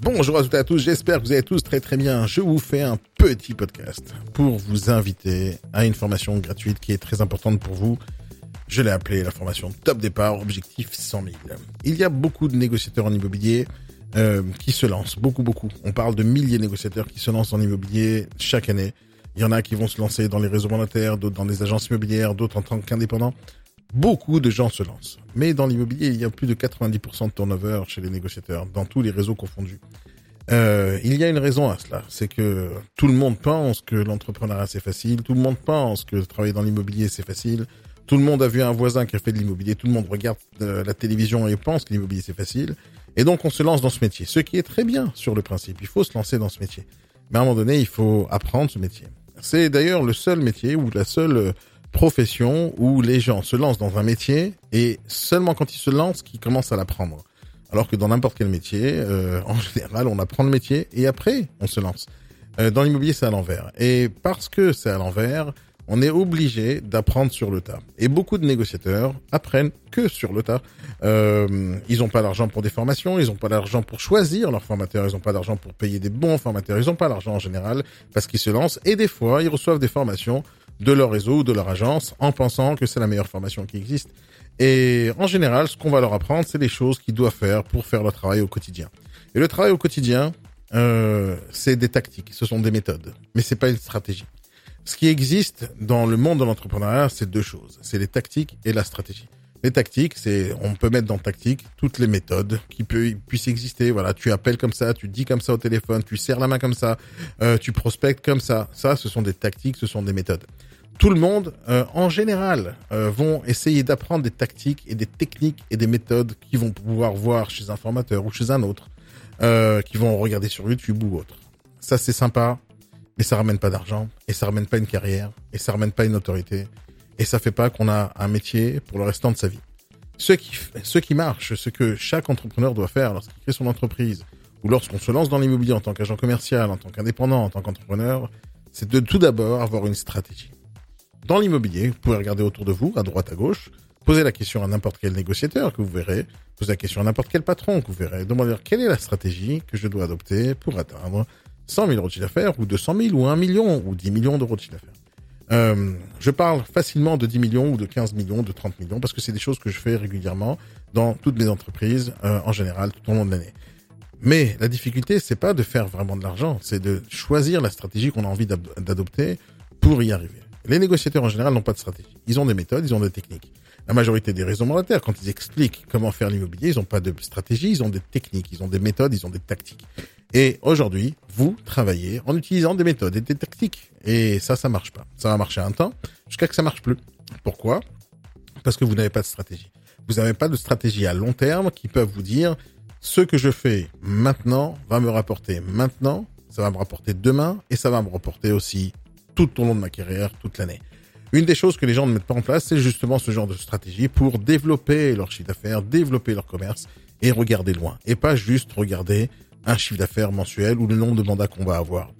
Bonjour à toutes et à tous, j'espère que vous allez tous très très bien. Je vous fais un petit podcast pour vous inviter à une formation gratuite qui est très importante pour vous. Je l'ai appelée la formation Top Départ, objectif 100 000. Il y a beaucoup de négociateurs en immobilier euh, qui se lancent, beaucoup, beaucoup. On parle de milliers de négociateurs qui se lancent en immobilier chaque année. Il y en a qui vont se lancer dans les réseaux monétaires, d'autres dans les agences immobilières, d'autres en tant qu'indépendants. Beaucoup de gens se lancent. Mais dans l'immobilier, il y a plus de 90% de turnover chez les négociateurs, dans tous les réseaux confondus. Euh, il y a une raison à cela, c'est que tout le monde pense que l'entrepreneuriat c'est facile, tout le monde pense que travailler dans l'immobilier c'est facile, tout le monde a vu un voisin qui a fait de l'immobilier, tout le monde regarde euh, la télévision et pense que l'immobilier c'est facile. Et donc on se lance dans ce métier, ce qui est très bien sur le principe. Il faut se lancer dans ce métier. Mais à un moment donné, il faut apprendre ce métier. C'est d'ailleurs le seul métier ou la seule euh, profession où les gens se lancent dans un métier et seulement quand ils se lancent qu'ils commencent à l'apprendre. Alors que dans n'importe quel métier, euh, en général, on apprend le métier et après on se lance. Euh, dans l'immobilier, c'est à l'envers. Et parce que c'est à l'envers, on est obligé d'apprendre sur le tas. Et beaucoup de négociateurs apprennent que sur le tas. Euh, ils n'ont pas l'argent pour des formations, ils n'ont pas l'argent pour choisir leurs formateurs, ils n'ont pas l'argent pour payer des bons formateurs, ils n'ont pas l'argent en général parce qu'ils se lancent. Et des fois, ils reçoivent des formations de leur réseau ou de leur agence en pensant que c'est la meilleure formation qui existe. Et en général, ce qu'on va leur apprendre, c'est les choses qu'ils doivent faire pour faire leur travail au quotidien. Et le travail au quotidien, euh, c'est des tactiques, ce sont des méthodes, mais c'est pas une stratégie. Ce qui existe dans le monde de l'entrepreneuriat, c'est deux choses. C'est les tactiques et la stratégie. Les tactiques, c'est, on peut mettre dans tactique toutes les méthodes qui puissent exister. Voilà, tu appelles comme ça, tu dis comme ça au téléphone, tu serres la main comme ça, euh, tu prospectes comme ça. Ça, ce sont des tactiques, ce sont des méthodes. Tout le monde, euh, en général, euh, vont essayer d'apprendre des tactiques et des techniques et des méthodes qu'ils vont pouvoir voir chez un formateur ou chez un autre, euh, qui vont regarder sur YouTube ou autre. Ça, c'est sympa, mais ça ramène pas d'argent, et ça ramène pas une carrière, et ça ramène pas une autorité, et ça fait pas qu'on a un métier pour le restant de sa vie. Ce qui, ce qui marche, ce que chaque entrepreneur doit faire lorsqu'il crée son entreprise, ou lorsqu'on se lance dans l'immobilier en tant qu'agent commercial, en tant qu'indépendant, en tant qu'entrepreneur, c'est de tout d'abord avoir une stratégie. Dans l'immobilier, vous pouvez regarder autour de vous, à droite, à gauche, poser la question à n'importe quel négociateur que vous verrez, poser la question à n'importe quel patron que vous verrez, demander quelle est la stratégie que je dois adopter pour atteindre 100 000 euros de chiffre d'affaires, ou 200 000, ou 1 million, ou 10 millions d'euros de chiffre d'affaires. Euh, je parle facilement de 10 millions ou de 15 millions, de 30 millions, parce que c'est des choses que je fais régulièrement dans toutes mes entreprises, euh, en général, tout au long de l'année. Mais la difficulté, c'est pas de faire vraiment de l'argent, c'est de choisir la stratégie qu'on a envie d'adopter pour y arriver. Les négociateurs en général n'ont pas de stratégie. Ils ont des méthodes, ils ont des techniques. La majorité des réseaux monétaires, quand ils expliquent comment faire l'immobilier, ils n'ont pas de stratégie, ils ont des techniques, ils ont des méthodes, ils ont des tactiques. Et aujourd'hui, vous travaillez en utilisant des méthodes et des tactiques. Et ça, ça marche pas. Ça va marcher un temps jusqu'à que ça marche plus. Pourquoi? Parce que vous n'avez pas de stratégie. Vous n'avez pas de stratégie à long terme qui peuvent vous dire ce que je fais maintenant va me rapporter maintenant, ça va me rapporter demain et ça va me rapporter aussi tout au long de ma carrière, toute l'année. Une des choses que les gens ne mettent pas en place, c'est justement ce genre de stratégie pour développer leur chiffre d'affaires, développer leur commerce et regarder loin. Et pas juste regarder un chiffre d'affaires mensuel ou le nombre de mandats qu'on va avoir.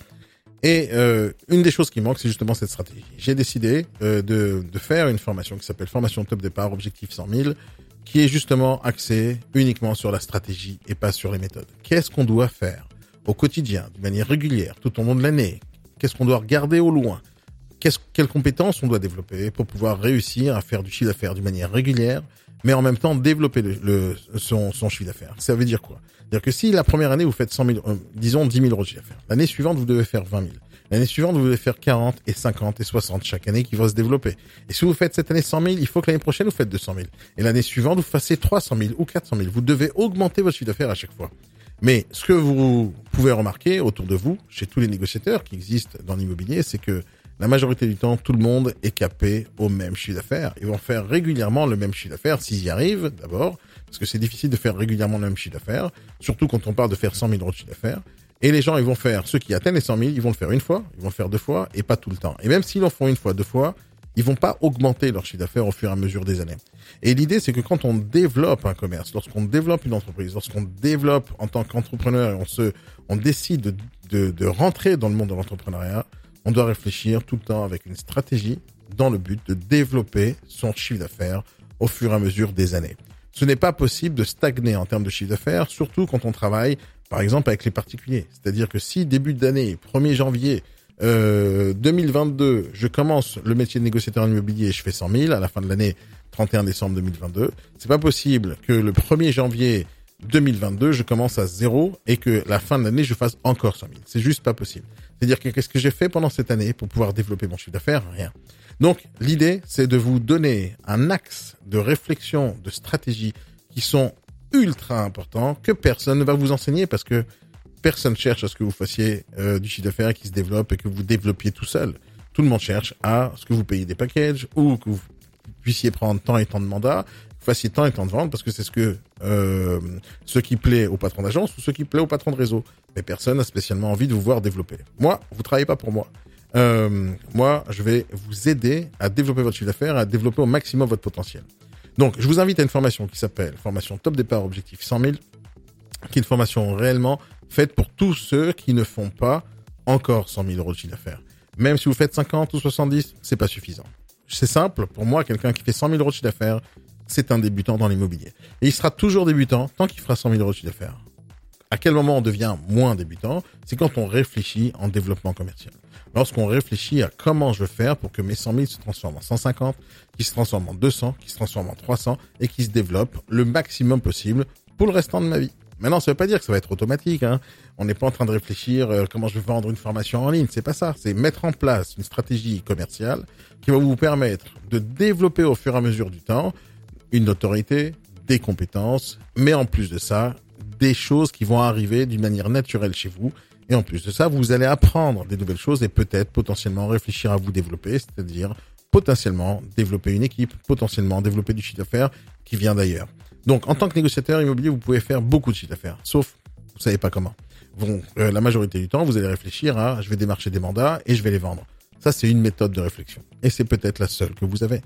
Et euh, une des choses qui manque, c'est justement cette stratégie. J'ai décidé euh, de, de, faire une formation qui s'appelle Formation Top Départ Objectif 100 000, qui est justement axée uniquement sur la stratégie et pas sur les méthodes. Qu'est-ce qu'on doit faire au quotidien, de manière régulière, tout au long de l'année? Qu'est-ce qu'on doit regarder au loin? Quelles compétences on doit développer pour pouvoir réussir à faire du chiffre d'affaires d'une manière régulière, mais en même temps développer son, chiffre d'affaires? Ça veut dire quoi? C'est-à-dire que si la première année vous faites 100 000, euh, disons 10 000 euros de chiffre d'affaires, l'année suivante vous devez faire 20 000. L'année suivante, vous devez faire 40 et 50 et 60 chaque année qui va se développer. Et si vous faites cette année 100 000, il faut que l'année prochaine, vous faites 200 000. Et l'année suivante, vous fassiez 300 000 ou 400 000. Vous devez augmenter votre chiffre d'affaires à chaque fois. Mais ce que vous pouvez remarquer autour de vous, chez tous les négociateurs qui existent dans l'immobilier, c'est que la majorité du temps, tout le monde est capé au même chiffre d'affaires. Ils vont faire régulièrement le même chiffre d'affaires, s'ils y arrivent d'abord, parce que c'est difficile de faire régulièrement le même chiffre d'affaires, surtout quand on parle de faire 100 000 euros de chiffre d'affaires. Et les gens, ils vont faire ceux qui atteignent les 100 000, ils vont le faire une fois, ils vont le faire deux fois, et pas tout le temps. Et même s'ils en font une fois, deux fois, ils vont pas augmenter leur chiffre d'affaires au fur et à mesure des années. Et l'idée, c'est que quand on développe un commerce, lorsqu'on développe une entreprise, lorsqu'on développe en tant qu'entrepreneur, on se, on décide de, de, de rentrer dans le monde de l'entrepreneuriat, on doit réfléchir tout le temps avec une stratégie dans le but de développer son chiffre d'affaires au fur et à mesure des années. Ce n'est pas possible de stagner en termes de chiffre d'affaires, surtout quand on travaille par exemple avec les particuliers. C'est-à-dire que si début d'année, 1er janvier euh, 2022, je commence le métier de négociateur immobilier et je fais 100 000 à la fin de l'année 31 décembre 2022, c'est pas possible que le 1er janvier 2022, je commence à zéro et que la fin de l'année, je fasse encore 100 000. C'est juste pas possible. C'est-à-dire que qu'est-ce que j'ai fait pendant cette année pour pouvoir développer mon chiffre d'affaires? Rien. Donc, l'idée, c'est de vous donner un axe de réflexion, de stratégie qui sont ultra important que personne ne va vous enseigner parce que personne cherche à ce que vous fassiez euh, du chiffre d'affaires qui se développe et que vous développiez tout seul. Tout le monde cherche à ce que vous payiez des packages ou que vous puissiez prendre tant et tant de mandats, que vous fassiez tant et tant de ventes parce que c'est ce que euh, ce qui plaît au patron d'agence ou ce qui plaît au patron de réseau. Mais personne n'a spécialement envie de vous voir développer. Moi, vous travaillez pas pour moi. Euh, moi, je vais vous aider à développer votre chiffre d'affaires, à développer au maximum votre potentiel. Donc, je vous invite à une formation qui s'appelle Formation Top Départ Objectif 100 000, qui est une formation réellement faite pour tous ceux qui ne font pas encore 100 000 euros de chiffre d'affaires. Même si vous faites 50 ou 70, c'est pas suffisant. C'est simple. Pour moi, quelqu'un qui fait 100 000 euros de chiffre d'affaires, c'est un débutant dans l'immobilier. Et il sera toujours débutant tant qu'il fera 100 000 euros de chiffre d'affaires. À quel moment on devient moins débutant? C'est quand on réfléchit en développement commercial lorsqu'on réfléchit à comment je veux faire pour que mes 100 000 se transforment en 150, qui se transforment en 200, qui se transforment en 300 et qui se développent le maximum possible pour le restant de ma vie. Maintenant, ça veut pas dire que ça va être automatique. Hein. On n'est pas en train de réfléchir euh, comment je vais vendre une formation en ligne. C'est pas ça. C'est mettre en place une stratégie commerciale qui va vous permettre de développer au fur et à mesure du temps une autorité, des compétences, mais en plus de ça, des choses qui vont arriver d'une manière naturelle chez vous et en plus de ça, vous allez apprendre des nouvelles choses et peut-être potentiellement réfléchir à vous développer, c'est-à-dire potentiellement développer une équipe, potentiellement développer du chiffre d'affaires qui vient d'ailleurs. Donc, en tant que négociateur immobilier, vous pouvez faire beaucoup de chiffre d'affaires, sauf vous savez pas comment. Bon, euh, la majorité du temps, vous allez réfléchir à je vais démarcher des mandats et je vais les vendre. Ça, c'est une méthode de réflexion. Et c'est peut-être la seule que vous avez.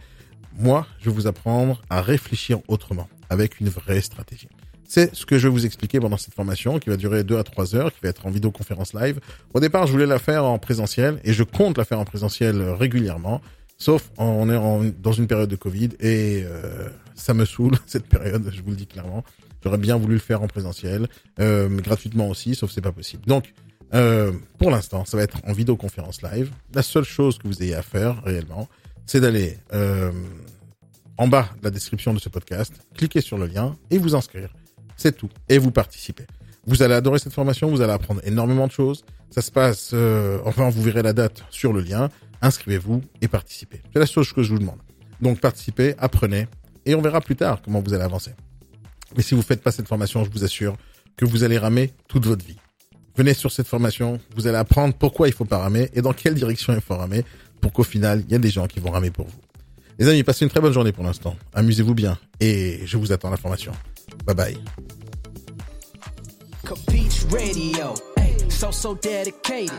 Moi, je vais vous apprendre à réfléchir autrement, avec une vraie stratégie. C'est ce que je vais vous expliquer pendant cette formation qui va durer deux à trois heures, qui va être en vidéoconférence live. Au départ, je voulais la faire en présentiel et je compte la faire en présentiel régulièrement. Sauf on est dans une période de Covid et euh, ça me saoule cette période, je vous le dis clairement. J'aurais bien voulu le faire en présentiel, euh, gratuitement aussi, sauf c'est pas possible. Donc, euh, pour l'instant, ça va être en vidéoconférence live. La seule chose que vous ayez à faire réellement, c'est d'aller euh, en bas de la description de ce podcast, cliquer sur le lien et vous inscrire. C'est tout. Et vous participez. Vous allez adorer cette formation, vous allez apprendre énormément de choses. Ça se passe, enfin, vous verrez la date sur le lien. Inscrivez-vous et participez. C'est la chose que je vous demande. Donc, participez, apprenez, et on verra plus tard comment vous allez avancer. Mais si vous faites pas cette formation, je vous assure que vous allez ramer toute votre vie. Venez sur cette formation, vous allez apprendre pourquoi il faut pas ramer et dans quelle direction il faut ramer pour qu'au final, il y a des gens qui vont ramer pour vous. Les amis, passez une très bonne journée pour l'instant. Amusez-vous bien et je vous attends la formation. Bye bye. So so dedicated.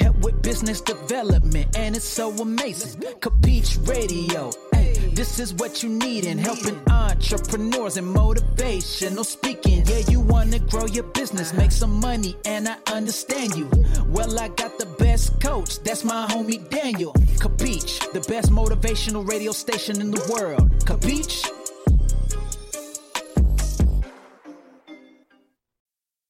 Help with business development, and it's so amazing. Capiche Radio, this is what you need in helping entrepreneurs and motivational speaking. Yeah, you wanna grow your business, make some money, and I understand you. Well, I got the best coach, that's my homie Daniel. Capiche, the best motivational radio station in the world. Capiche?